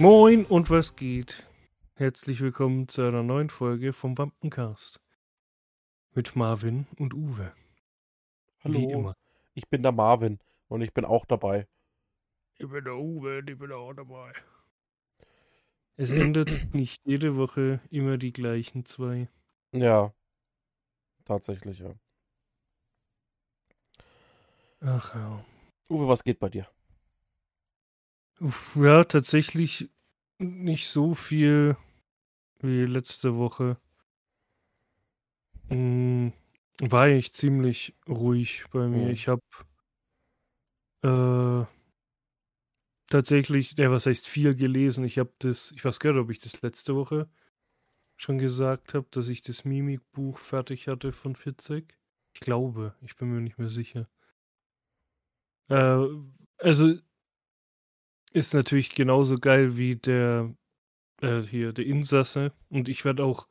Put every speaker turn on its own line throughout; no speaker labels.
Moin und was geht? Herzlich willkommen zu einer neuen Folge vom Wampencast. Mit Marvin und Uwe. Wie
Hallo,
immer.
ich bin der Marvin und ich bin auch dabei.
Ich bin der Uwe, ich bin auch dabei. Es ändert nicht jede Woche immer die gleichen zwei.
Ja, tatsächlich, ja.
Ach ja.
Uwe, was geht bei dir?
Ja, tatsächlich nicht so viel wie letzte Woche. Mm, War eigentlich ziemlich ruhig bei mir.
Hm.
Ich habe äh, tatsächlich, ja, was heißt viel gelesen? Ich habe das, ich weiß gar nicht, ob ich das letzte Woche schon gesagt habe, dass ich das Mimikbuch fertig hatte von Fitzek. Ich glaube, ich bin mir nicht mehr sicher. Äh, also ist natürlich genauso geil wie der äh, hier der Insasse und ich werde auch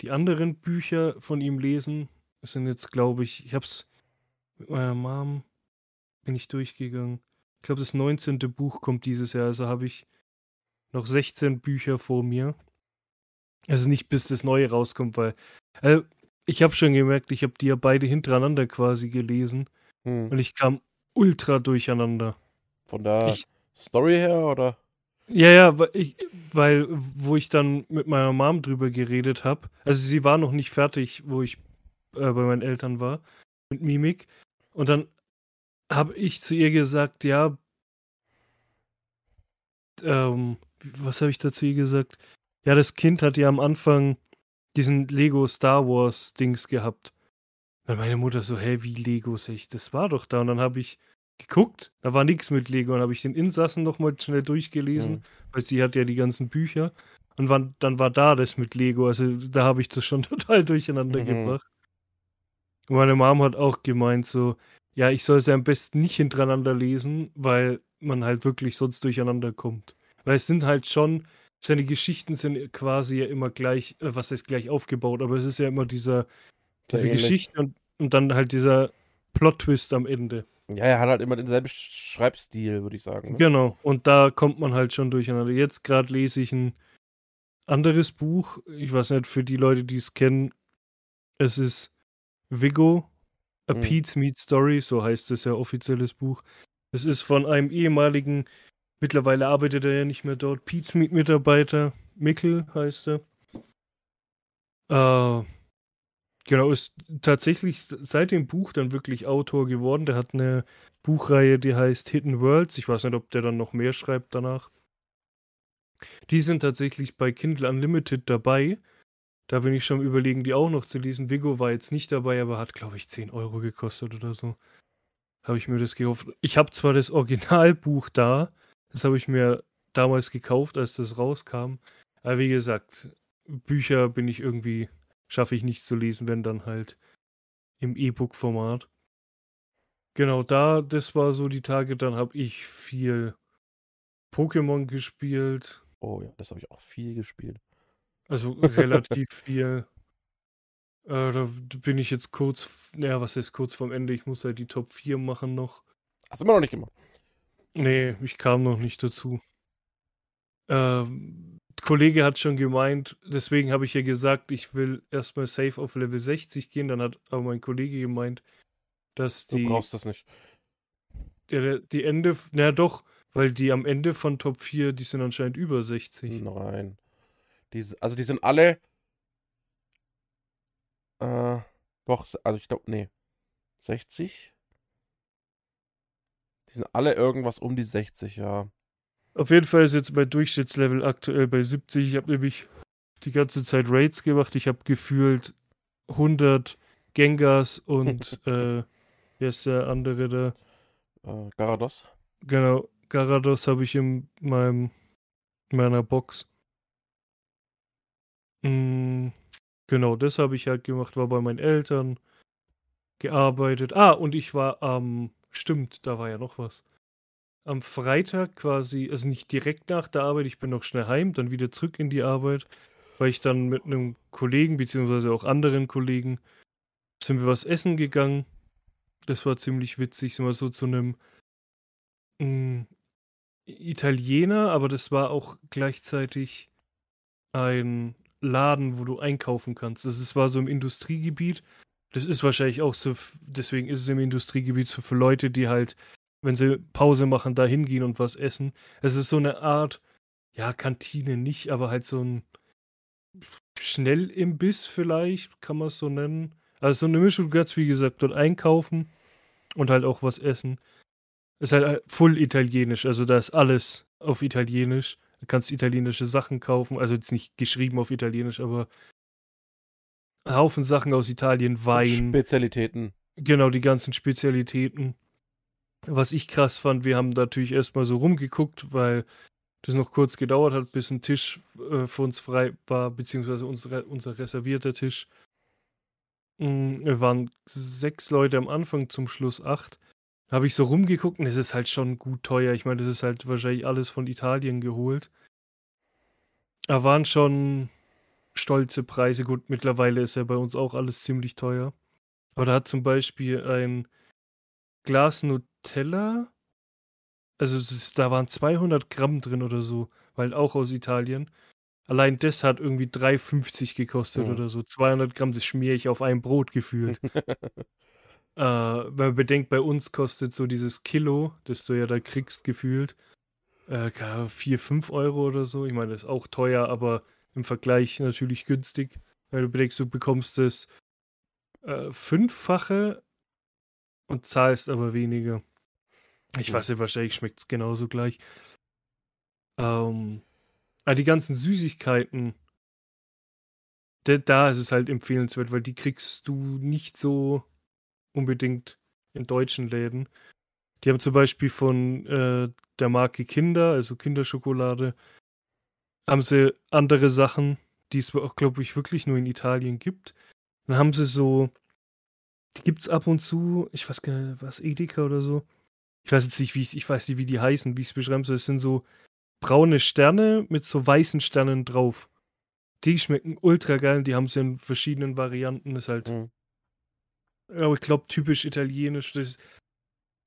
die anderen Bücher von ihm lesen. Es sind jetzt, glaube ich, ich habe es mit meiner Mom bin ich durchgegangen. Ich glaube, das 19. Buch kommt dieses Jahr, also habe ich noch 16 Bücher vor mir. Also nicht bis das neue rauskommt, weil äh, ich habe schon gemerkt, ich habe die ja beide hintereinander quasi gelesen
Hm.
und ich kam ultra durcheinander.
Von der
Ich,
Story her oder?
ja, ja, weil, ich, weil wo ich dann mit meiner Mom drüber geredet habe, also sie war noch nicht fertig, wo ich äh, bei meinen Eltern war, mit Mimik. Und dann habe ich zu ihr gesagt, ja, ähm, was habe ich dazu ihr gesagt? Ja, das Kind hat ja am Anfang diesen Lego Star Wars Dings gehabt. Dann meine Mutter so, hä, wie Lego? Sag ich, das war doch da. Und dann habe ich geguckt, da war nichts mit Lego. Und habe ich den Insassen nochmal schnell durchgelesen,
Hm.
weil sie hat ja die ganzen Bücher. Und wann, dann war da das mit Lego. Also da habe ich das schon total durcheinander
Mhm.
gebracht. Und meine Mom hat auch gemeint, so, ja, ich soll sie am besten nicht hintereinander lesen, weil man halt wirklich sonst durcheinander kommt. Weil es sind halt schon, seine Geschichten sind quasi ja immer gleich, äh, was heißt gleich aufgebaut, aber es ist ja immer dieser, diese. Geschichte und, und dann halt dieser Plot-Twist am Ende.
Ja, er hat halt immer denselben Schreibstil, würde ich sagen. Ne?
Genau, und da kommt man halt schon durcheinander. Jetzt gerade lese ich ein anderes Buch. Ich weiß nicht, für die Leute, die es kennen, es ist Vigo, A
Mhm.
Pete's Meat Story, so heißt es ja offizielles Buch. Es ist von einem ehemaligen, mittlerweile arbeitet er ja nicht mehr dort, Pete's Meat Mitarbeiter, Mickel heißt er. Äh, genau, ist tatsächlich seit dem Buch dann wirklich Autor geworden. Der hat eine Buchreihe, die heißt Hidden Worlds. Ich weiß nicht, ob der dann noch mehr schreibt danach. Die sind tatsächlich bei Kindle Unlimited dabei. Da bin ich schon überlegen, die auch noch zu lesen. Vigo war jetzt nicht dabei, aber hat, glaube ich, 10 Euro gekostet oder so. Habe ich mir das gekauft. Ich habe zwar das Originalbuch da, das habe ich mir damals gekauft, als das rauskam. Aber wie gesagt, Bücher bin ich irgendwie, schaffe ich nicht zu lesen, wenn dann halt im E-Book-Format. Genau, da, das war so die Tage, dann habe ich viel Pokémon gespielt.
Oh ja, das habe ich auch viel gespielt.
Also relativ viel. Äh, da bin ich jetzt kurz, naja, was ist kurz vorm Ende? Ich muss halt die Top 4 machen noch.
Hast du immer noch nicht gemacht.
Nee, ich kam noch nicht dazu. Ähm, Kollege hat schon gemeint, deswegen habe ich ja gesagt, ich will erstmal safe auf Level 60 gehen. Dann hat aber mein Kollege gemeint, dass
Du
die,
brauchst das nicht.
der, die Ende, naja doch, weil die am Ende von Top 4, die sind anscheinend über 60.
Nein. Die, also die sind alle. Äh, doch, also ich glaube, nee. 60? Die sind alle irgendwas um die 60, ja.
Auf jeden Fall ist jetzt mein Durchschnittslevel aktuell bei 70. Ich habe nämlich die ganze Zeit Raids gemacht. Ich habe gefühlt 100 Gengars und äh, wer ist der andere da?
Äh, Garados.
Genau, Garados habe ich in meinem in meiner Box. Mm, genau, das habe ich halt gemacht, war bei meinen Eltern gearbeitet. Ah, und ich war am, stimmt, da war ja noch was. Am Freitag quasi, also nicht direkt nach der Arbeit, ich bin noch schnell heim, dann wieder zurück in die Arbeit, weil ich dann mit einem Kollegen, beziehungsweise auch anderen Kollegen, sind wir was essen gegangen. Das war ziemlich witzig, sind wir so zu einem, mm, Italiener, aber das war auch gleichzeitig ein Laden, wo du einkaufen kannst. Das ist, war so im Industriegebiet. Das ist wahrscheinlich auch so, deswegen ist es im Industriegebiet so für Leute, die halt, wenn sie Pause machen, da hingehen und was essen. Es ist so eine Art, ja, Kantine nicht, aber halt so ein Schnellimbiss vielleicht, kann man es so nennen. Also so eine Mischung, du kannst, wie gesagt, dort einkaufen und halt auch was essen. Ist halt äh, voll italienisch, also da ist alles auf Italienisch. Du kannst italienische Sachen kaufen, also jetzt nicht geschrieben auf Italienisch, aber Haufen Sachen aus Italien, Wein.
Spezialitäten.
Genau, die ganzen Spezialitäten. Was ich krass fand, wir haben natürlich erstmal so rumgeguckt, weil das noch kurz gedauert hat, bis ein Tisch äh, für uns frei war, beziehungsweise unsere, unser reservierter Tisch. Mm, wir waren sechs Leute am Anfang, zum Schluss acht. Da habe ich so rumgeguckt und es ist halt schon gut teuer. Ich meine, das ist halt wahrscheinlich alles von Italien geholt. Da waren schon stolze Preise. Gut, mittlerweile ist ja bei uns auch alles ziemlich teuer. Aber da hat zum Beispiel ein Glas Nutella, also das, da waren 200 Gramm drin oder so, weil auch aus Italien. Allein das hat irgendwie 3,50 gekostet
Mhm.
oder so. 200 Gramm, das schmiere ich auf ein Brot gefühlt. äh, wenn man bedenkt, bei uns kostet so dieses Kilo, das du ja da kriegst, gefühlt, äh, 4, 5 Euro oder so. Ich meine, das ist auch teuer, aber im Vergleich natürlich günstig. Weil du bedenkst, du bekommst das äh, Fünffache und zahlst aber weniger. Ich weiß nicht, wahrscheinlich schmeckt es genauso gleich. Ähm, aber die ganzen Süßigkeiten, da, da ist es halt empfehlenswert, weil die kriegst du nicht so unbedingt in deutschen Läden. Die haben zum Beispiel von äh, der Marke Kinder, also Kinderschokolade, haben sie andere Sachen, die es auch, glaube ich, wirklich nur in Italien gibt. Dann haben sie so, die gibt es ab und zu, ich weiß gar nicht, was, Edeka oder so. Ich weiß jetzt nicht, wie ich, ich weiß nicht, wie die heißen, wie ich es beschreiben soll. Es sind so braune Sterne mit so weißen Sternen drauf. Die schmecken ultra geil, die haben sie in verschiedenen Varianten. Ist halt,
Mhm.
aber ich glaube, typisch italienisch. Das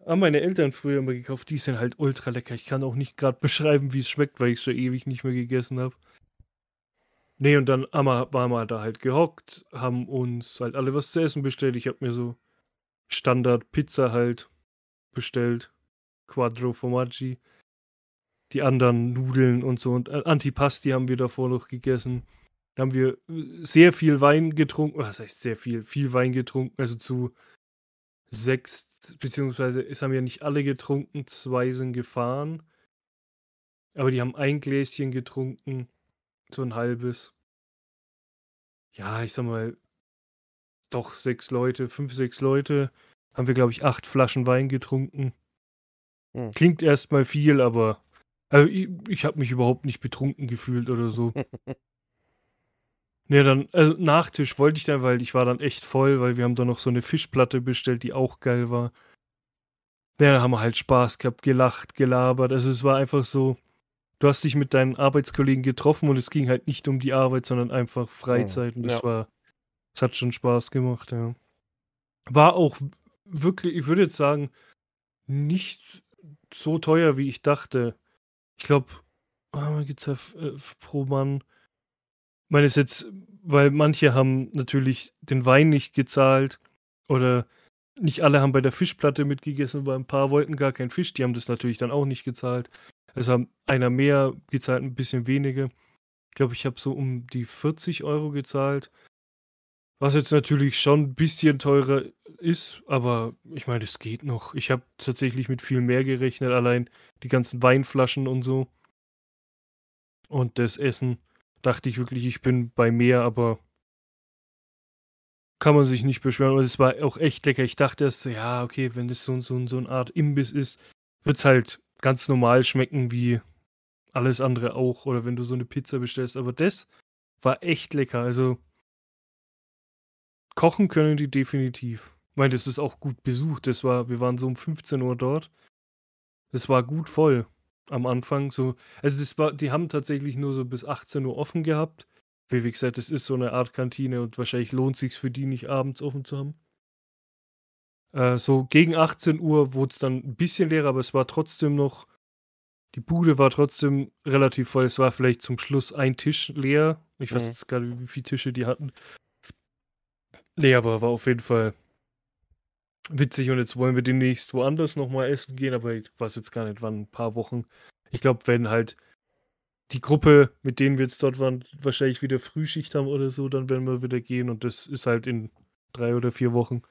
haben meine Eltern früher immer gekauft. Die sind halt ultra lecker. Ich kann auch nicht gerade beschreiben, wie es schmeckt, weil ich es schon ewig nicht mehr gegessen habe. Nee, und dann waren wir da halt gehockt, haben uns halt alle was zu essen bestellt. Ich habe mir so Standard Pizza halt bestellt. Quattro Formaggi. Die anderen Nudeln und so. Und äh, Antipasti haben wir davor noch gegessen. Da haben wir äh, sehr viel Wein getrunken. Was heißt sehr viel? Viel Wein getrunken. Also zu sechs, beziehungsweise es haben ja nicht alle getrunken. Zwei sind gefahren. Aber die haben ein Gläschen getrunken. So ein halbes. Ja, ich sag mal, doch sechs Leute, fünf, sechs Leute. Haben wir, glaube ich, acht Flaschen Wein getrunken.
Hm.
Klingt erstmal viel, aber also ich, ich habe mich überhaupt nicht betrunken gefühlt oder so. Ne, dann, also Nachtisch wollte ich dann, weil ich war dann echt voll, weil wir haben dann noch so eine Fischplatte bestellt, die auch geil war. Ja, da haben wir halt Spaß gehabt, gelacht, gelabert. Also es war einfach so, du hast dich mit deinen Arbeitskollegen getroffen und es ging halt nicht um die Arbeit, sondern einfach Freizeit. Und das
Ja.
war, es hat schon Spaß gemacht, ja. War auch wirklich, ich würde jetzt sagen, nicht so teuer, wie ich dachte. Ich glaube, ah, gibt's ja äh, pro Mann. Ich meine, es jetzt, weil manche haben natürlich den Wein nicht gezahlt oder nicht alle haben bei der Fischplatte mitgegessen, weil ein paar wollten gar keinen Fisch, die haben das natürlich dann auch nicht gezahlt. Also haben einer mehr gezahlt, ein bisschen weniger. Ich glaube, ich habe so um die 40 Euro gezahlt. Was jetzt natürlich schon ein bisschen teurer ist, aber ich meine, es geht noch. Ich habe tatsächlich mit viel mehr gerechnet, allein die ganzen Weinflaschen und so. Und das Essen dachte ich wirklich, ich bin bei mehr, aber kann man sich nicht beschweren. Und es war auch echt lecker. Ich dachte erst ja, okay, wenn das so, so, so eine Art Imbiss ist, wird es halt ganz normal schmecken wie alles andere auch. Oder wenn du so eine Pizza bestellst. Aber das war echt lecker. Also kochen können die definitiv. Ich meine, das ist auch gut besucht. Das war, wir waren so um 15 Uhr dort. Das war gut voll am Anfang. So, also das war, die haben tatsächlich nur so bis 18 Uhr offen gehabt. Wie, wie gesagt, das ist so eine Art Kantine und wahrscheinlich lohnt sich für die nicht abends offen zu haben. Äh, so gegen 18 Uhr wurde es dann ein bisschen leer, aber es war trotzdem noch. die Bude war trotzdem relativ voll. Es war vielleicht zum Schluss ein Tisch leer. Ich weiß
Mhm.
jetzt gar nicht, wie viele Tische die hatten. Nee, aber war auf jeden Fall witzig und jetzt wollen wir demnächst woanders nochmal essen gehen, aber ich weiß jetzt gar nicht, wann, ein paar Wochen. Ich glaube, wenn halt die Gruppe, mit denen wir jetzt dort waren, wahrscheinlich wieder Frühschicht haben oder so, dann werden wir wieder gehen und das ist halt in drei oder vier Wochen.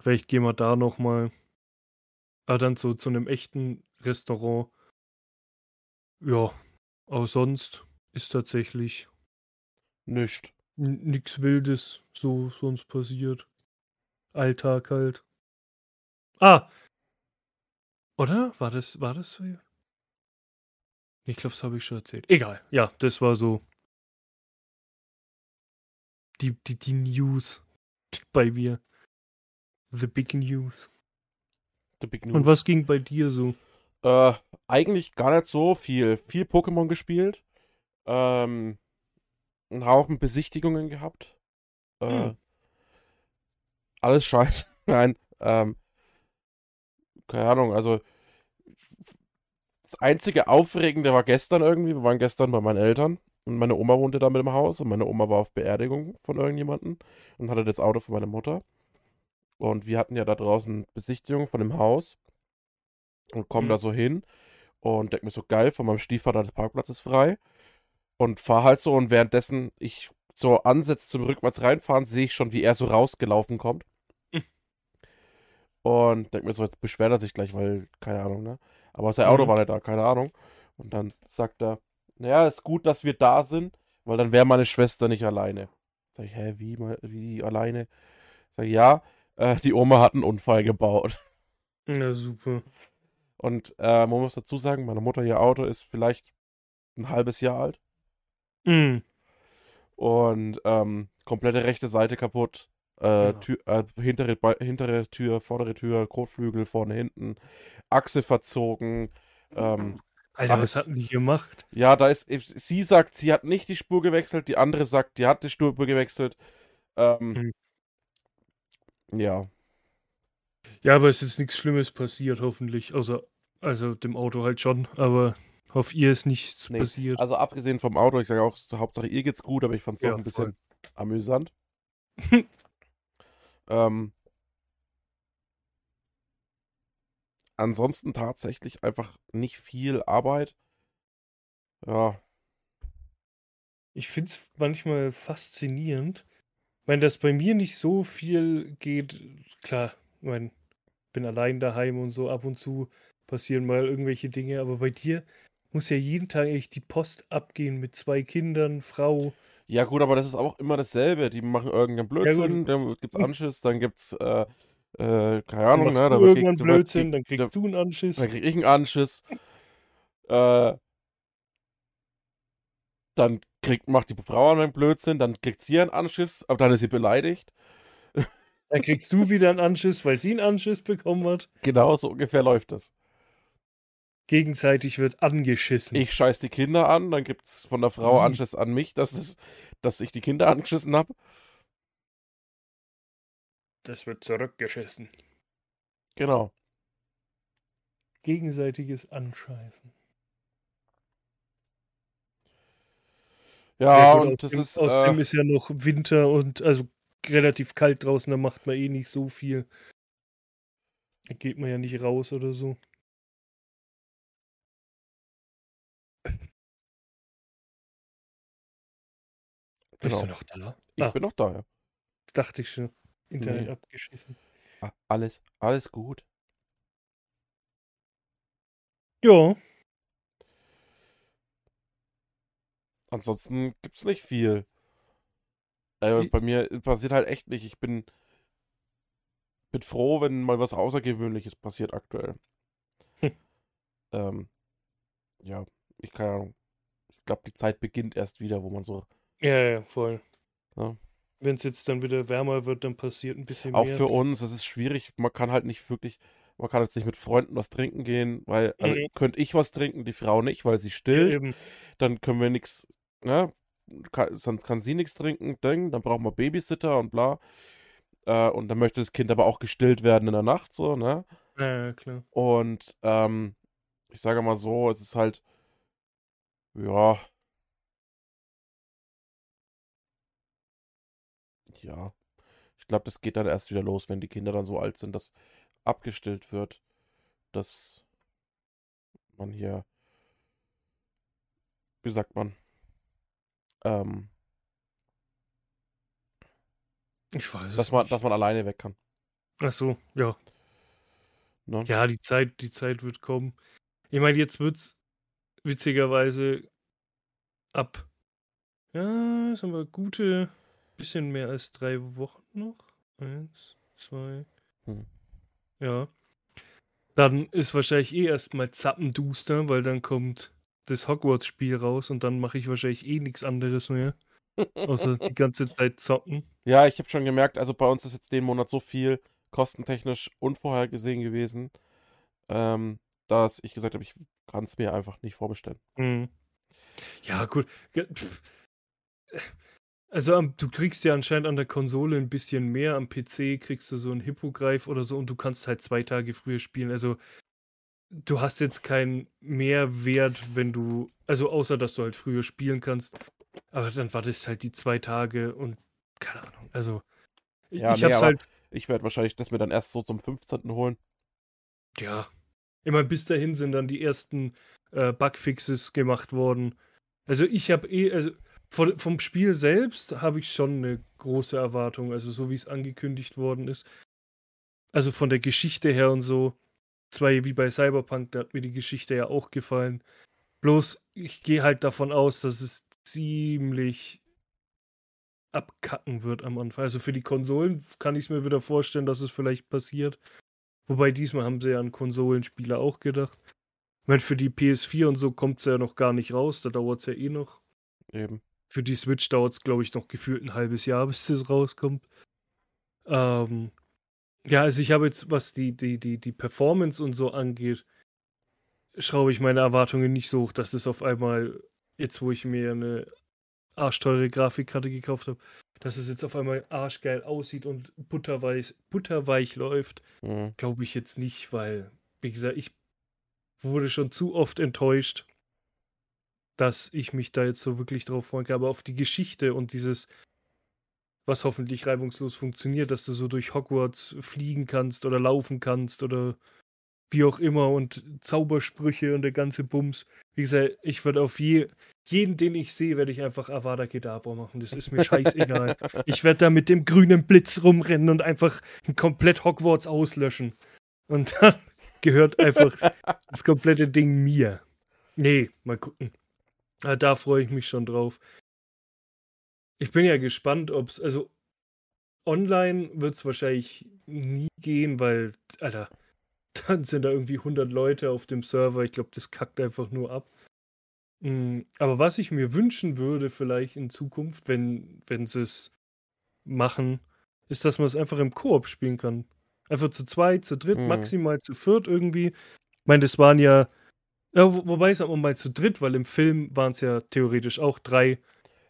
Vielleicht gehen wir da nochmal. Aber dann so zu einem echten Restaurant. Ja, aber sonst ist tatsächlich
Nicht.
nichts Wildes so sonst passiert. Alltag halt. Ah! Oder? War das, war das so? Ich glaube, das habe ich schon erzählt. Egal. Ja, das war so die, die, die News bei mir. The Big News.
The Big
Und
News.
was ging bei dir so?
Äh, eigentlich gar nicht so viel. Viel Pokémon gespielt. Ähm, einen Haufen Besichtigungen gehabt. Äh,
Hm.
Alles scheiße. Nein. Ähm, keine Ahnung, also das einzige Aufregende war gestern irgendwie. Wir waren gestern bei meinen Eltern und meine Oma wohnte da mit im Haus und meine Oma war auf Beerdigung von irgendjemandem und hatte das Auto von meiner Mutter. Und wir hatten ja da draußen Besichtigung von dem Haus und kommen
Mhm.
da so hin und denk mir so geil, von meinem Stiefvater der Parkplatz ist frei und fahr halt so und währenddessen ich so ansetze zum rückwärts reinfahren, sehe ich schon, wie er so rausgelaufen kommt.
Mhm.
Und denk mir so, jetzt beschwert er sich gleich, weil, keine Ahnung, ne? Aber sein Auto
Mhm.
war nicht da, keine Ahnung. Und dann sagt er, naja, ist gut, dass wir da sind, weil dann wäre meine Schwester nicht alleine. Sag ich, hä, wie, wie alleine? Sag ich, ja, äh, die Oma hat einen Unfall gebaut.
Na super.
Und äh, man muss dazu sagen, meine Mutter, ihr Auto ist vielleicht ein halbes Jahr alt.
Mhm.
Und ähm, komplette rechte Seite kaputt. Äh,
Ja.
Tür, äh, hintere, hintere Tür, vordere Tür, Kotflügel, vorne, hinten. Achse verzogen. Ähm,
Alter,
Alles.
was hatten die gemacht?
ja, da ist. Sie sagt, sie hat nicht die Spur gewechselt. Die andere sagt, die hat die Spur gewechselt. Ähm, ja.
Ja, aber es ist jetzt nichts Schlimmes passiert, hoffentlich. Außer, also dem Auto halt schon, aber auf ihr ist nichts
Nee,
passiert.
Also abgesehen vom Auto, ich sage auch, so, Hauptsache ihr geht's gut, aber ich fand es
Ja,
auch ein bisschen
voll.
amüsant. ähm, ansonsten tatsächlich einfach nicht viel Arbeit. Ja,
Ich finde es manchmal faszinierend, wenn das bei mir nicht so viel geht. Klar, ich bin allein daheim und so ab und zu passieren mal irgendwelche Dinge, aber bei dir muss ja jeden Tag echt die Post abgehen mit zwei Kindern, Frau.
ja gut, aber das ist auch immer dasselbe. Die machen irgendeinen Blödsinn,
gut.
dann gibt's Anschiss, dann gibt's, äh, äh, keine
Dann
Ahnung, ne, da wird
irgendwann
ge- da wird
Blödsinn,
ge-
dann kriegst du einen Anschiss.
Dann krieg ich einen Anschiss. Äh, dann kriegt, macht die Frau einen Blödsinn, dann kriegt sie einen Anschiss, aber dann ist sie beleidigt.
Dann kriegst du wieder einen Anschiss, weil sie einen Anschiss bekommen hat.
Genau so ungefähr läuft das.
Gegenseitig wird angeschissen.
Ich scheiß die Kinder an, dann gibt's von der Frau? Anschiss an mich, dass, es, dass ich die Kinder angeschissen habe.
Das wird zurückgeschissen.
Genau.
Gegenseitiges Anscheißen.
Ja,
gut,
und das
außerdem,
ist.
außerdem
Äh,
ist ja noch Winter und also relativ kalt draußen, da macht man eh nicht so viel. Da geht man ja nicht raus oder so. Bist
genau.
du noch da?
Ich
ah,
bin noch da, ja.
das dachte ich schon. Internet
Nee.
abgeschissen.
Ah, Alles, alles gut.
Ja,
Ansonsten gibt's nicht viel. Äh, bei mir passiert halt echt nicht. Ich bin, bin froh, wenn mal was Außergewöhnliches passiert aktuell.
Hm.
Ähm, ja, ich keine Ahnung. Ich glaube, die Zeit beginnt erst wieder, wo man so.
Ja, ja, voll.
Ja.
Wenn es jetzt dann wieder wärmer wird, dann passiert ein bisschen
Auch
mehr.
für uns, es ist schwierig. Man kann halt nicht wirklich, man kann jetzt nicht mit Freunden was trinken gehen, weil, also
Mhm.
könnte ich was trinken, die Frau nicht, weil sie
Ja,
stillt.
eben.
dann können wir nichts, ne? Kann, sonst kann sie nichts trinken, Ding, dann brauchen wir Babysitter und bla. Äh, und dann möchte das Kind aber auch gestillt werden in der Nacht, so, ne?
Ja, ja, klar.
Und ähm, ich sage mal so, es ist halt, ja, ja. Ich glaube, das geht dann erst wieder los, wenn die Kinder dann so alt sind, dass abgestillt wird, dass man hier, wie sagt man, ähm,
Ich weiß
dass man,
nicht.
dass man alleine weg kann.
Ach so, ja.
Ne?
Ja, die Zeit, die Zeit wird kommen. Ich meine, jetzt wird's witzigerweise ab, ja, sagen wir, gute bisschen mehr als drei Wochen noch. Eins, zwei.
Hm.
Ja. Dann ist wahrscheinlich eh erstmal zappenduster, weil dann kommt das Hogwarts-Spiel raus und dann mache ich wahrscheinlich eh nichts anderes mehr. Außer die ganze Zeit zocken.
Ja, ich habe schon gemerkt, also bei uns ist jetzt den Monat so viel kostentechnisch unvorhergesehen gewesen, ähm, dass ich gesagt habe, ich kann es mir einfach nicht vorbestellen.
Hm. Ja, gut. Pff. Also am- du kriegst ja anscheinend an der Konsole ein bisschen mehr, am PC kriegst du so einen Hippogreif oder so und du kannst halt zwei Tage früher spielen. Also du hast jetzt keinen Mehrwert, wenn du, also außer dass du halt früher spielen kannst, aber dann wartest halt die zwei Tage und keine Ahnung. Also ich
Ja,
ich
nee,
hab's
aber-
halt,
Ich werde wahrscheinlich das mir dann erst so zum 15. holen.
ja, immer bis dahin sind dann die ersten äh, Bugfixes gemacht worden. Also ich habe eh, also von, vom Spiel selbst habe ich schon eine große Erwartung, also so wie es angekündigt worden ist. Also von der Geschichte her und so. Zwar wie bei Cyberpunk, da hat mir die Geschichte ja auch gefallen. Bloß ich gehe halt davon aus, dass es ziemlich abkacken wird am Anfang. Also für die Konsolen kann ich es mir wieder vorstellen, dass es vielleicht passiert. Wobei diesmal haben sie ja an Konsolenspieler auch gedacht. Ich meine, für die PS4 und so kommt es ja noch gar nicht raus, da dauert es ja eh noch.
Eben.
Für die Switch dauert es, glaube ich, noch gefühlt ein halbes Jahr, bis das rauskommt. Ähm, ja, also ich habe jetzt, was die, die, die, die Performance und so angeht, schraube ich meine Erwartungen nicht so hoch, dass das auf einmal, jetzt wo ich mir eine arschteure Grafikkarte gekauft habe, dass es jetzt auf einmal arschgeil aussieht und butterweich, butterweich läuft.
Mhm.
Glaube ich jetzt nicht, weil, wie gesagt, ich wurde schon zu oft enttäuscht, dass ich mich da jetzt so wirklich drauf freuen kann. Aber auf die Geschichte und dieses, was hoffentlich reibungslos funktioniert, dass du so durch Hogwarts fliegen kannst oder laufen kannst oder wie auch immer und Zaubersprüche und der ganze Bums. Wie gesagt, ich werde auf je, jeden, den ich sehe, werde ich einfach Avada Kedavra machen. Das ist mir scheißegal. Ich werde da mit dem grünen Blitz rumrennen und einfach komplett Hogwarts auslöschen. Und dann gehört einfach das komplette Ding mir. Nee, mal gucken. Ah, da freue ich mich schon drauf. Ich bin ja gespannt, ob es, also online wird es wahrscheinlich nie gehen, weil, Alter, dann sind da irgendwie 100 Leute auf dem Server. Ich glaube, das kackt einfach nur ab. Mm, Aber was ich mir wünschen würde, vielleicht in Zukunft, wenn, wenn sie es machen, ist, dass man es einfach im Koop spielen kann. Einfach zu zweit, zu dritt,
Mhm.
maximal zu viert irgendwie. Ich meine, das waren ja, ja wo, wobei es aber mal zu dritt, weil im Film waren es ja theoretisch auch drei,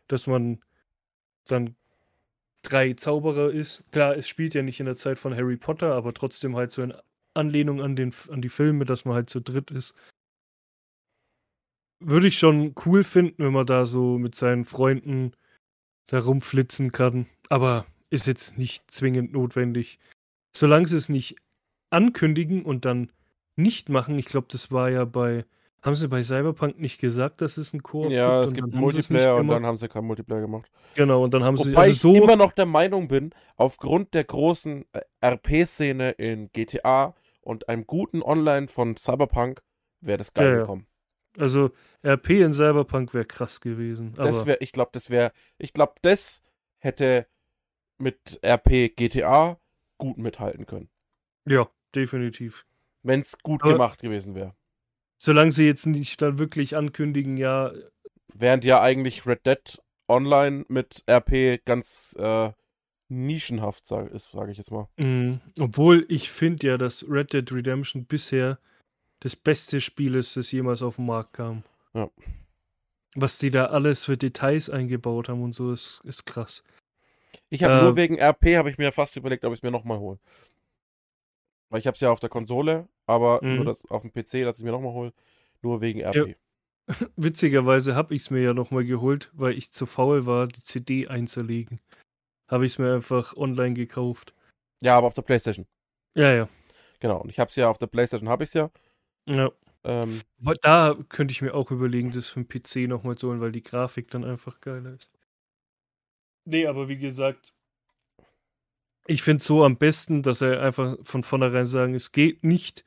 dass man dann drei Zauberer ist. Klar, es spielt ja nicht in der Zeit von Harry Potter, aber trotzdem halt so in Anlehnung an, den, an die Filme, dass man halt zu dritt ist. Würde ich schon cool finden, wenn man da so mit seinen Freunden da rumflitzen kann. Aber ist jetzt nicht zwingend notwendig. Solange sie es nicht ankündigen und dann nicht machen, ich glaube, das war ja bei. Haben sie bei Cyberpunk nicht gesagt, dass es ein Koop
Ja, es gibt
sie
Multiplayer und dann haben sie keinen Multiplayer gemacht.
Genau, und dann haben sie.
Wobei
Also
ich
so.
immer noch der Meinung bin, aufgrund der großen äh, RP-Szene in GTA und einem guten Online von Cyberpunk wäre das geil
Ja,
gekommen.
Also RP in Cyberpunk wäre krass gewesen.
Das wäre, ich glaube, das wäre, ich glaube, das hätte mit RP GTA gut mithalten können,
ja, definitiv.
wenn es gut
Aber-
gemacht gewesen wäre.
Solange sie jetzt nicht dann wirklich ankündigen, ja,
Während ja eigentlich Red Dead Online mit RP ganz äh, nischenhaft sag, ist, sage ich jetzt mal.
mh, obwohl ich finde ja, dass Red Dead Redemption bisher das beste Spiel ist, das jemals auf den Markt kam.
Ja.
Was die da alles für Details eingebaut haben und so, ist, ist krass.
Ich habe nur
Äh,
wegen RP habe ich mir fast überlegt, ob ich es mir nochmal hole. Weil ich habe es ja auf der Konsole, aber
Mhm.
nur das auf dem PC, dass ich mir nochmal hole. Nur wegen RP.
Ja. Witzigerweise habe ich es mir ja nochmal geholt, weil ich zu faul war, die CD einzulegen. Habe ich es mir einfach online gekauft.
Ja, aber auf der Playstation.
Ja, ja.
Genau. Und ich habe es ja auf der Playstation, habe ich es ja.
Ja.
Ähm,
Da könnte ich mir auch überlegen, das für den PC nochmal zu holen, weil die Grafik dann einfach geiler ist. Nee, aber wie gesagt, ich finde so am besten, dass er einfach von vornherein sagen, es geht nicht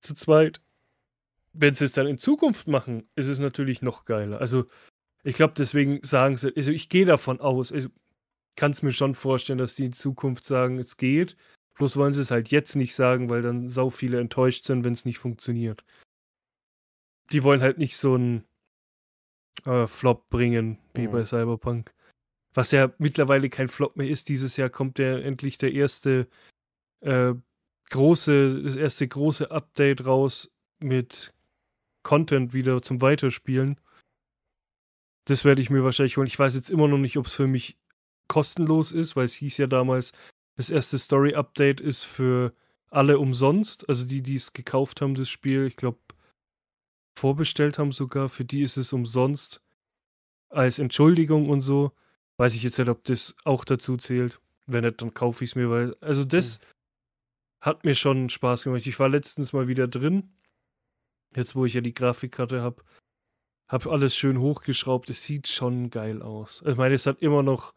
zu zweit. Wenn sie es dann in Zukunft machen, ist es natürlich noch geiler. Also, ich glaube, deswegen sagen sie, also ich gehe davon aus, ich kann es mir schon vorstellen, dass die in Zukunft sagen, es geht. Bloß wollen sie es halt jetzt nicht sagen, weil dann sau viele enttäuscht sind, wenn es nicht funktioniert. Die wollen halt nicht so einen äh, Flop bringen, wie
Mhm.
bei Cyberpunk. Was ja mittlerweile kein Flop mehr ist. Dieses Jahr kommt ja endlich der erste äh, große, das erste große Update raus mit Content wieder zum Weiterspielen. Das werde ich mir wahrscheinlich holen. Ich weiß jetzt immer noch nicht, ob es für mich kostenlos ist, weil es hieß ja damals, das erste Story-Update ist für alle umsonst. Also die, die es gekauft haben, das Spiel, ich glaube, vorbestellt haben sogar, für die ist es umsonst als Entschuldigung und so. Weiß ich jetzt nicht, ob das auch dazu zählt. Wenn nicht, dann kaufe ich es mir, weil. Also das hat mir schon Spaß gemacht. Ich war letztens mal wieder drin. Jetzt, wo ich ja die Grafikkarte habe. Hab alles schön hochgeschraubt. Es sieht schon geil aus. Ich meine, es hat immer noch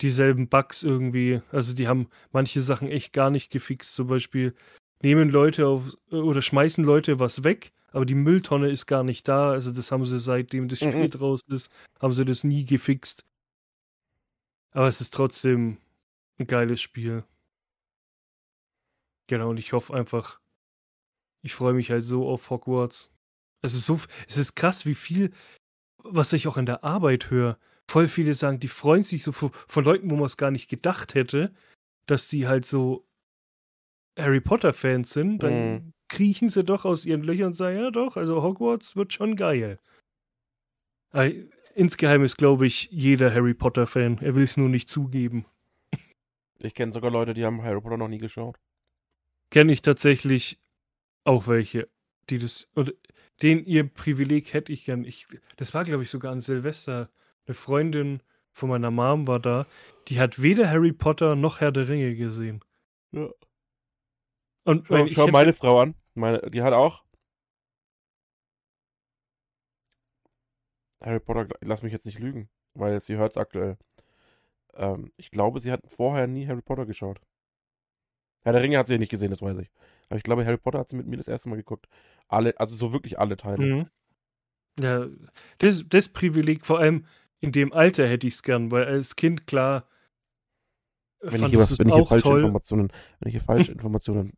dieselben Bugs irgendwie. Also die haben manche Sachen echt gar nicht gefixt. Zum Beispiel nehmen Leute auf oder schmeißen Leute was weg, aber die Mülltonne ist gar nicht da. Also das haben sie seitdem das Spiel
Mhm.
draußen ist, haben sie das nie gefixt. Aber es ist trotzdem ein geiles Spiel. Genau, und ich hoffe einfach, ich freue mich halt so auf Hogwarts. Also so, es ist krass, wie viel, was ich auch in der Arbeit höre. Voll viele sagen, die freuen sich so von, von Leuten, wo man es gar nicht gedacht hätte, dass die halt so Harry Potter-Fans sind. Dann
Mhm.
kriechen sie doch aus ihren Löchern und sagen, ja doch, also Hogwarts wird schon geil. Insgeheim ist, glaube ich, jeder Harry Potter-Fan. Er will es nur nicht zugeben.
ich kenne sogar Leute, die haben Harry Potter noch nie geschaut.
Kenne ich tatsächlich auch welche, die das. Und den ihr Privileg hätte ich gern. Ich, das war, glaube ich, sogar an Silvester. Eine Freundin von meiner Mom war da. Die hat weder Harry Potter noch Herr der Ringe gesehen.
Ja.
Und
Schau,
wenn ich
schau
hätte-
meine Frau an. Meine, die hat auch. Harry Potter, lass mich jetzt nicht lügen, weil sie hört es aktuell. Ähm, ich glaube, sie hat vorher nie Harry Potter geschaut. Herr der Ringe hat sie ja nicht gesehen, das weiß ich. Aber ich glaube, Harry Potter hat sie mit mir das erste Mal geguckt. Alle, also so wirklich alle Teile.
Mhm. Ja, das, das Privileg, vor allem in dem Alter hätte ich es gern, weil als Kind klar
Wenn ich hier, was, wenn ich hier falsche
toll.
Informationen, wenn ich hier falsche Informationen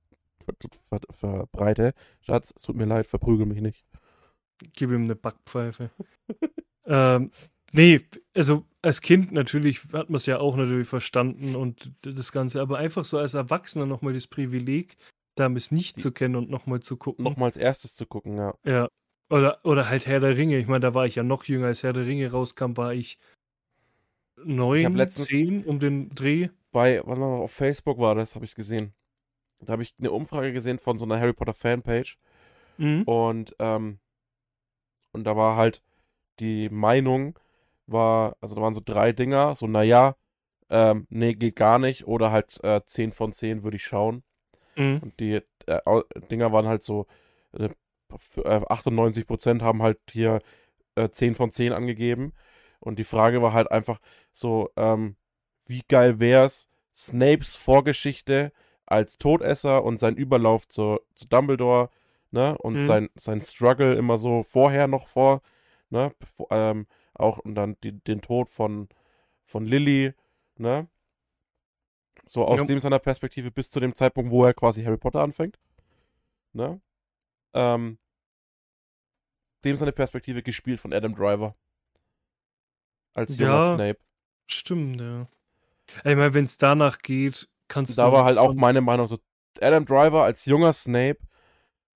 ver ver verbreite, Schatz, es tut mir leid, verprügel mich nicht.
Gib ihm eine Backpfeife. ähm, nee, also als Kind natürlich hat man es ja auch natürlich verstanden und das Ganze, aber einfach so als Erwachsener nochmal das Privileg, damals nicht
Die-
zu kennen und nochmal zu gucken.
Nochmal als erstes zu gucken, ja.
Ja. Oder, oder halt Herr der Ringe. Ich meine, da war ich ja noch jünger, als Herr der Ringe rauskam, war ich neun,
letztens-
zehn um den Dreh.
Bei, wann war auf Facebook war das, habe ich gesehen. Da habe ich eine Umfrage gesehen von so einer Harry Potter Fanpage.
Mhm.
Und, ähm, und da war halt die Meinung, war, also da waren so drei Dinger, so, naja, ähm, nee, geht gar nicht, oder halt äh, 10 von 10 würde ich schauen.
Mhm.
Und die äh, Dinger waren halt so, äh, f- äh, 98% haben halt hier äh, 10 von 10 angegeben. Und die Frage war halt einfach so, ähm, wie geil wär's, Snapes Vorgeschichte als Todesser und sein Überlauf zu, zu Dumbledore, ne? Und
Mhm.
sein, sein Struggle immer so vorher noch vor, ne? Ähm, auch und dann die, den Tod von, von Lily, ne? So aus
Ja.
dem seiner Perspektive bis zu dem Zeitpunkt, wo er quasi Harry Potter anfängt. Ne? Ähm, dem seine Perspektive gespielt von Adam Driver. Als junger
Ja.
Snape.
Stimmt, ja. Ich meine, wenn es danach geht, kannst
Da
du.
war halt auch meine Meinung so, Adam Driver als junger Snape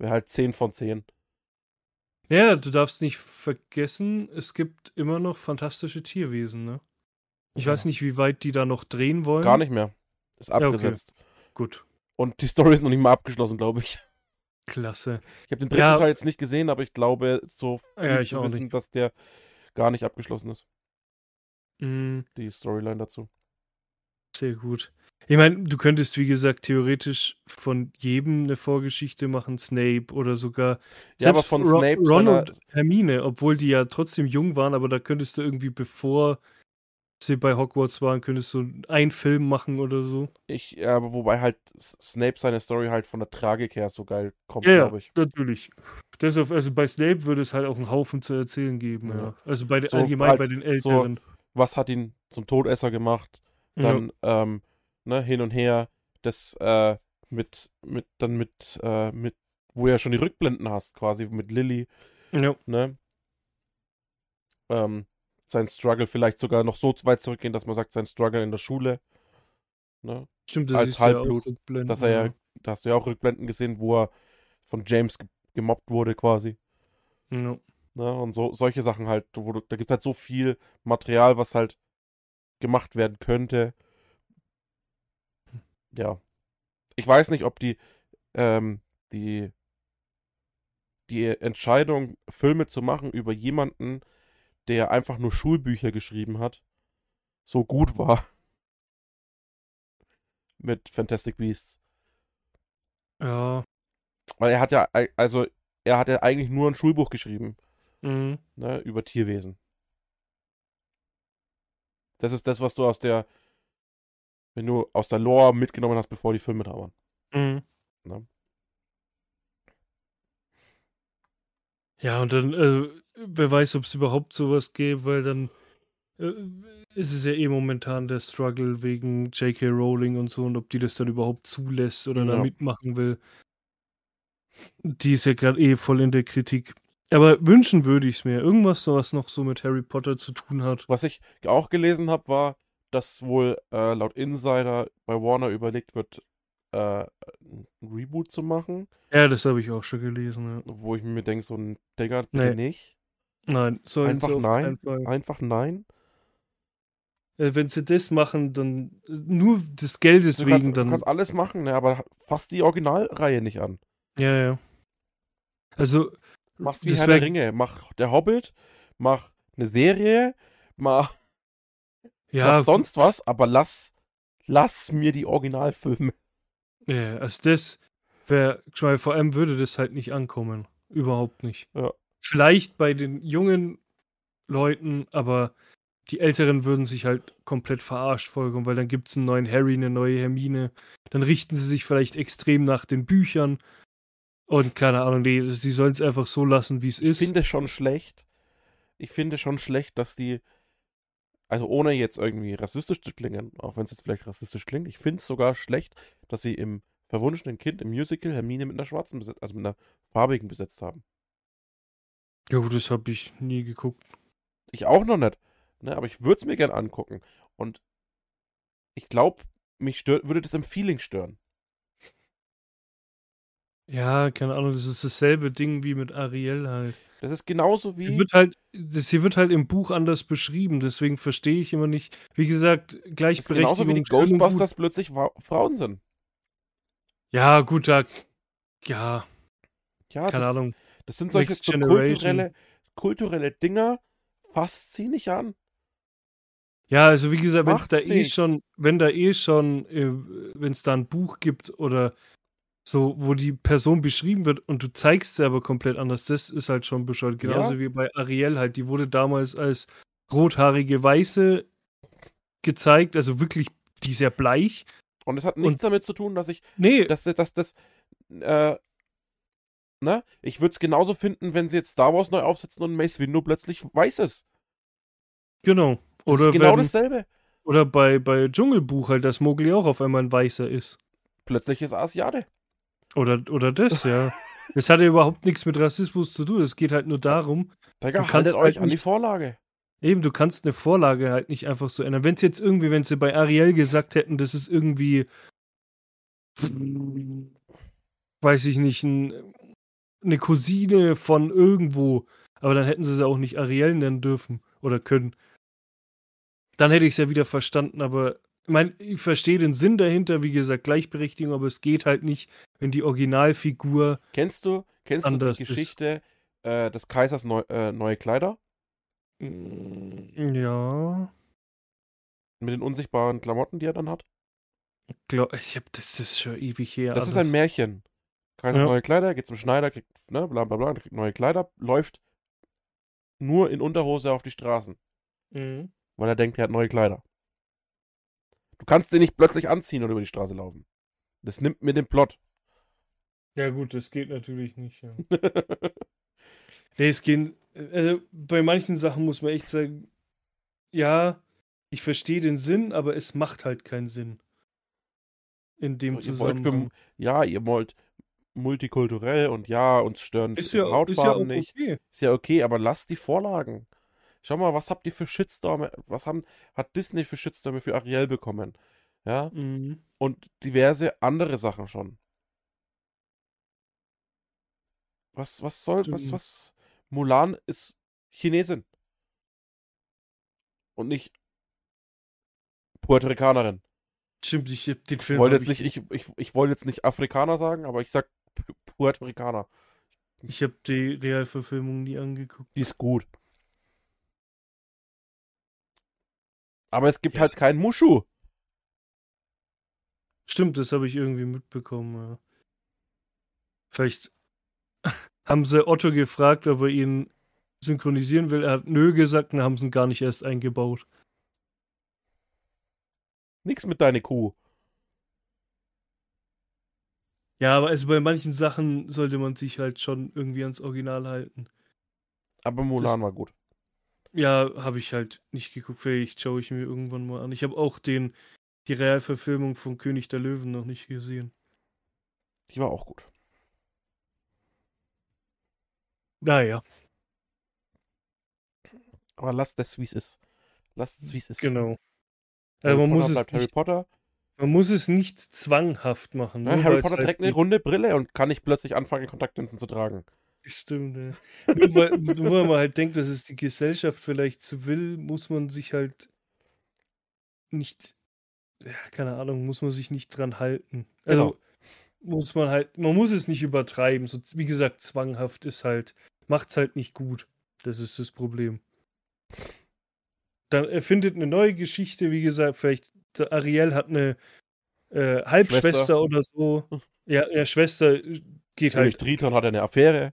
wäre halt 10 von 10.
Ja, du darfst nicht vergessen, es gibt immer noch fantastische Tierwesen, ne? Ich
Ja.
weiß nicht, wie weit die da noch drehen wollen.
Gar nicht mehr. Ist
okay.
abgesetzt.
Gut.
Und die Story ist noch nicht mal abgeschlossen, glaube ich.
Klasse.
Ich habe den dritten
Ja.
Teil jetzt nicht gesehen, aber ich glaube, so
Ja, ich
zu wissen,
nicht.
dass der gar nicht abgeschlossen ist,
Mhm.
die Storyline dazu.
Sehr gut. Ich meine, du könntest, wie gesagt, theoretisch von jedem eine Vorgeschichte machen, Snape oder sogar
Ja, aber von
Ron,
Snape
Ron und Hermine, obwohl die ja trotzdem jung waren, aber da könntest du irgendwie, bevor sie bei Hogwarts waren, könntest du einen Film machen oder so.
Ich, ja, aber wobei halt Snape seine Story halt von der Tragik her so geil kommt,
Ja, ja,
glaube ich.
natürlich. Deshalb, also bei Snape würde es halt auch einen Haufen zu erzählen geben, ja.
Ja.
Also bei den,
So
allgemein
als-
bei den Älteren.
Was hat ihn zum Todesser gemacht? Dann, ähm, ne, hin und her, das, äh, mit, mit, dann mit, äh, mit, wo ja schon die Rückblenden hast, quasi mit Lilly,
ja. ja.
ne? Ähm, sein Struggle vielleicht sogar noch so weit zurückgehen, dass man sagt, sein Struggle in der Schule, ne?
Stimmt, das
Als
ist ja auch
Halbblut,
Rückblenden,
Dass er ja, da hast du ja auch Rückblenden gesehen, wo er von James ge gemobbt wurde, quasi.
ja.
Ne? Und so, solche Sachen halt, wo du, da gibt halt so viel Material, was halt gemacht werden könnte. Ja. Ich weiß nicht, ob die, ähm, die, die Entscheidung, Filme zu machen über jemanden, der einfach nur Schulbücher geschrieben hat, so gut war. Mit Fantastic Beasts.
Ja.
Weil er hat ja, also, er hat ja eigentlich nur ein Schulbuch geschrieben.
Mhm.
ne, über Tierwesen. Das ist das, was du aus der, wenn du aus der Lore mitgenommen hast, bevor die Filme da waren.
Mhm.
Ne?
Ja, und dann, also, wer weiß, ob es überhaupt sowas gäbe, weil dann äh, ist es ja eh momentan der Struggle wegen J.K. Rowling und so und ob die das dann überhaupt zulässt oder da
Ja.
mitmachen will. Die ist ja gerade eh voll in der Kritik. Aber wünschen würde ich es mir. Irgendwas, was noch so mit Harry Potter zu tun hat.
Was ich auch gelesen habe, war, dass wohl äh, laut Insider bei Warner überlegt wird, äh, ein Reboot zu machen,
Ja, das habe ich auch schon gelesen. Ja.
wo ich mir denke, so ein Digga, bitte
Nee.
nicht.
Nein, sollen
Einfach
auf
nein. Einfach nein.
Äh, wenn sie das machen, dann äh, nur des Geldes
Du
wegen,
kannst, du
dann.
kannst alles machen, ne, aber fass die Originalreihe nicht an.
Ja, ja. Also,
Mach's wie Herr der Ringe. Mach der Hobbit, mach eine Serie, mach
ja,
mach sonst was, aber lass, lass mir die Originalfilme.
Ja, also das wäre, vor allem würde das halt nicht ankommen. Überhaupt nicht.
Ja.
Vielleicht bei den jungen Leuten, aber die Älteren würden sich halt komplett verarscht folgen, weil dann gibt es einen neuen Harry, eine neue Hermine. Dann richten sie sich vielleicht extrem nach den Büchern. Und keine Ahnung, die, die sollen es einfach so lassen, wie es
Ich
ist.
finde schon schlecht. Ich finde schon schlecht, dass die, also ohne jetzt irgendwie rassistisch zu klingen, auch wenn es jetzt vielleicht rassistisch klingt, ich finde es sogar schlecht, dass sie im verwunschenen Kind im Musical Hermine mit einer schwarzen besetzt, also mit einer farbigen besetzt haben.
ja, gut, das habe ich nie geguckt.
Ich auch noch nicht. Ne, aber ich würde es mir gern angucken. Und ich glaube, mich stört, würde das im Feeling stören.
Ja, keine Ahnung, das ist dasselbe Ding wie mit Ariel halt.
Das ist genauso wie.
wird halt, das hier wird halt im Buch anders beschrieben, deswegen verstehe ich immer nicht. Wie gesagt, Gleichberechtigung.
genauso wie die. Ghostbusters plötzlich Frauen sind.
Ja, gut, da. Ja,
Ja,
keine
das,
Ahnung.
das sind solche so kulturelle, kulturelle Dinger. Fasst sie nicht an.
Ja, also wie gesagt, wenn es da eh
nicht.
schon, wenn da eh schon, äh, wenn es da ein Buch gibt oder so, wo die Person beschrieben wird und du zeigst sie aber komplett anders, das ist halt schon bescheuert. Genauso
Ja.
wie bei Ariel halt, die wurde damals als rothaarige Weiße gezeigt, also wirklich, die ist ja bleich.
Und es hat nichts damit zu tun, dass ich,
Nee,
dass dass das, äh, ne? Ich würde es genauso finden, wenn sie jetzt Star Wars neu aufsetzen und Mace Windu plötzlich weiß ist.
genau.
Das
Oder,
ist genau
wenn,
dasselbe.
oder bei, bei Dschungelbuch halt, dass Mowgli auch auf einmal ein Weißer ist.
Plötzlich ist Asiate.
Oder, oder das, ja. Das hat ja überhaupt nichts mit Rassismus zu tun. Es geht halt nur darum,
Digga, haltet
halt
euch an die Vorlage.
eben, du kannst eine Vorlage halt nicht einfach so ändern. Wenn es jetzt irgendwie, wenn sie bei Ariel gesagt hätten, das ist irgendwie, weiß ich nicht, ein, eine Cousine von irgendwo, aber dann hätten sie sie auch nicht Ariel nennen dürfen oder können. Dann hätte ich es ja wieder verstanden, aber ich meine, ich verstehe den Sinn dahinter, wie gesagt, Gleichberechtigung, aber es geht halt nicht, wenn die Originalfigur.
Kennst du, kennst du die Geschichte äh, des Kaisers Neu, äh, Neue Kleider?
Ja.
Mit den unsichtbaren Klamotten, die er dann hat?
Ich hab, das ist schon ewig her.
Das alles. ist ein Märchen. Kaiser ja. neue Kleider, geht zum Schneider, kriegt, ne, bla bla bla, kriegt neue Kleider, läuft nur in Unterhose auf die Straßen. Mhm. Weil er denkt, er hat neue Kleider. Du kannst den nicht plötzlich anziehen und über die Straße laufen. Das nimmt mir den Plot.
Ja, gut, das geht natürlich nicht. Ja. nee, es gehen. Also bei manchen Sachen muss man echt sagen, ja, ich verstehe den Sinn, aber es macht halt keinen Sinn. In dem
ihr Zusammenhang. Für, ja, ihr wollt multikulturell und ja, uns stören
ist ja, Hautfarben
ist ja nicht. Okay. Ist ja okay, aber lasst die Vorlagen. Schau mal, was habt ihr für Shitstorme, was haben, hat Disney für Shitstorme für Ariel bekommen? Ja? Mhm. Und diverse andere Sachen schon. Was, was soll, was, was? Mulan ist Chinesin. Und nicht Puerto Ricanerin.
Stimmt, ich hab den Film.
Ich wollte jetzt nicht, ich, ich, ich wollte jetzt nicht Afrikaner sagen, aber ich sag Puerto Ricaner.
Ich habe die Realverfilmung nie angeguckt.
Die ist gut. Aber es gibt ja. halt keinen Mushu.
Stimmt, das habe ich irgendwie mitbekommen. Ja. Vielleicht haben sie Otto gefragt, ob er ihn synchronisieren will. Er hat nö gesagt und haben sie ihn gar nicht erst eingebaut.
Nix mit deiner Kuh.
Ja, aber also bei manchen Sachen sollte man sich halt schon irgendwie ans Original halten.
Aber Mulan das, war gut.
Ja, habe ich halt nicht geguckt. Vielleicht schaue ich mir irgendwann mal an. Ich habe auch den, die Realverfilmung von König der Löwen noch nicht gesehen.
Die war auch gut.
Naja.
Aber lasst das, wie es ist. Lasst es, wie es ist.
Genau.
Harry also man Potter muss es Harry Potter.
Man muss es nicht zwanghaft machen.
Ja, Harry Potter halt trägt eine runde Brille und kann nicht plötzlich anfangen, Kontaktlinsen zu tragen.
Stimmt, ja. nur, weil, nur weil man halt denkt, dass es die Gesellschaft vielleicht so will, muss man sich halt nicht, ja, keine Ahnung, muss man sich nicht dran halten. Also genau. muss man halt, man muss es nicht übertreiben. So, wie gesagt, zwanghaft ist halt, macht's halt nicht gut. Das ist das Problem. Dann erfindet eine neue Geschichte, wie gesagt, vielleicht Ariel hat eine äh, Halbschwester Schwester. oder so. Ja, ja, Schwester äh, geht König
halt. Triton hat eine Affäre.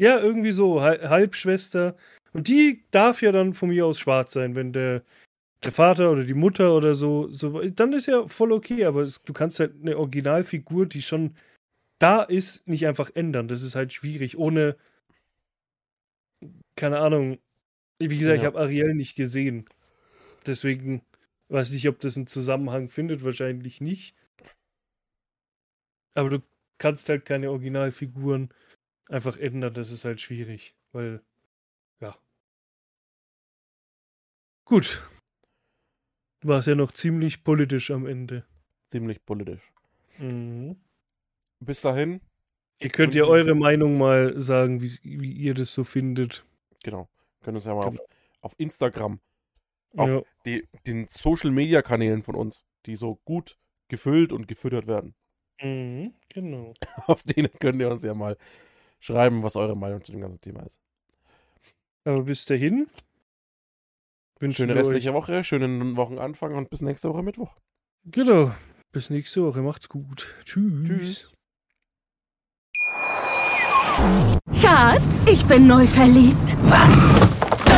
Ja, irgendwie so, Halbschwester. Und die darf ja dann von mir aus schwarz sein, wenn der, der Vater oder die Mutter oder so, so dann ist ja voll okay, aber es, du kannst halt eine Originalfigur, die schon da ist, nicht einfach ändern. Das ist halt schwierig, ohne, keine Ahnung, wie gesagt, ja. ich habe Ariel nicht gesehen. Deswegen weiß ich, ob das einen Zusammenhang findet, wahrscheinlich nicht. Aber du kannst halt keine Originalfiguren einfach ändern, das ist halt schwierig, weil, ja. Gut. War es ja noch ziemlich politisch am Ende.
Ziemlich politisch. Mhm. Bis dahin.
Ihr könnt ja eure Meinung mal sagen, wie, wie ihr das so findet.
Genau. Können uns ja mal genau. auf, auf Instagram, auf ja. die, den Social Media Kanälen von uns, die so gut gefüllt und gefüttert werden.
Mhm, genau.
Auf denen könnt ihr uns ja mal schreiben, was eure Meinung zu dem ganzen Thema ist.
Aber bis dahin.
Schöne restliche euch... Woche, schönen Wochenanfang und bis nächste Woche Mittwoch.
Genau. Bis nächste Woche. Macht's gut. Tschüss. Tschüss.
Schatz, ich bin neu verliebt.
Was?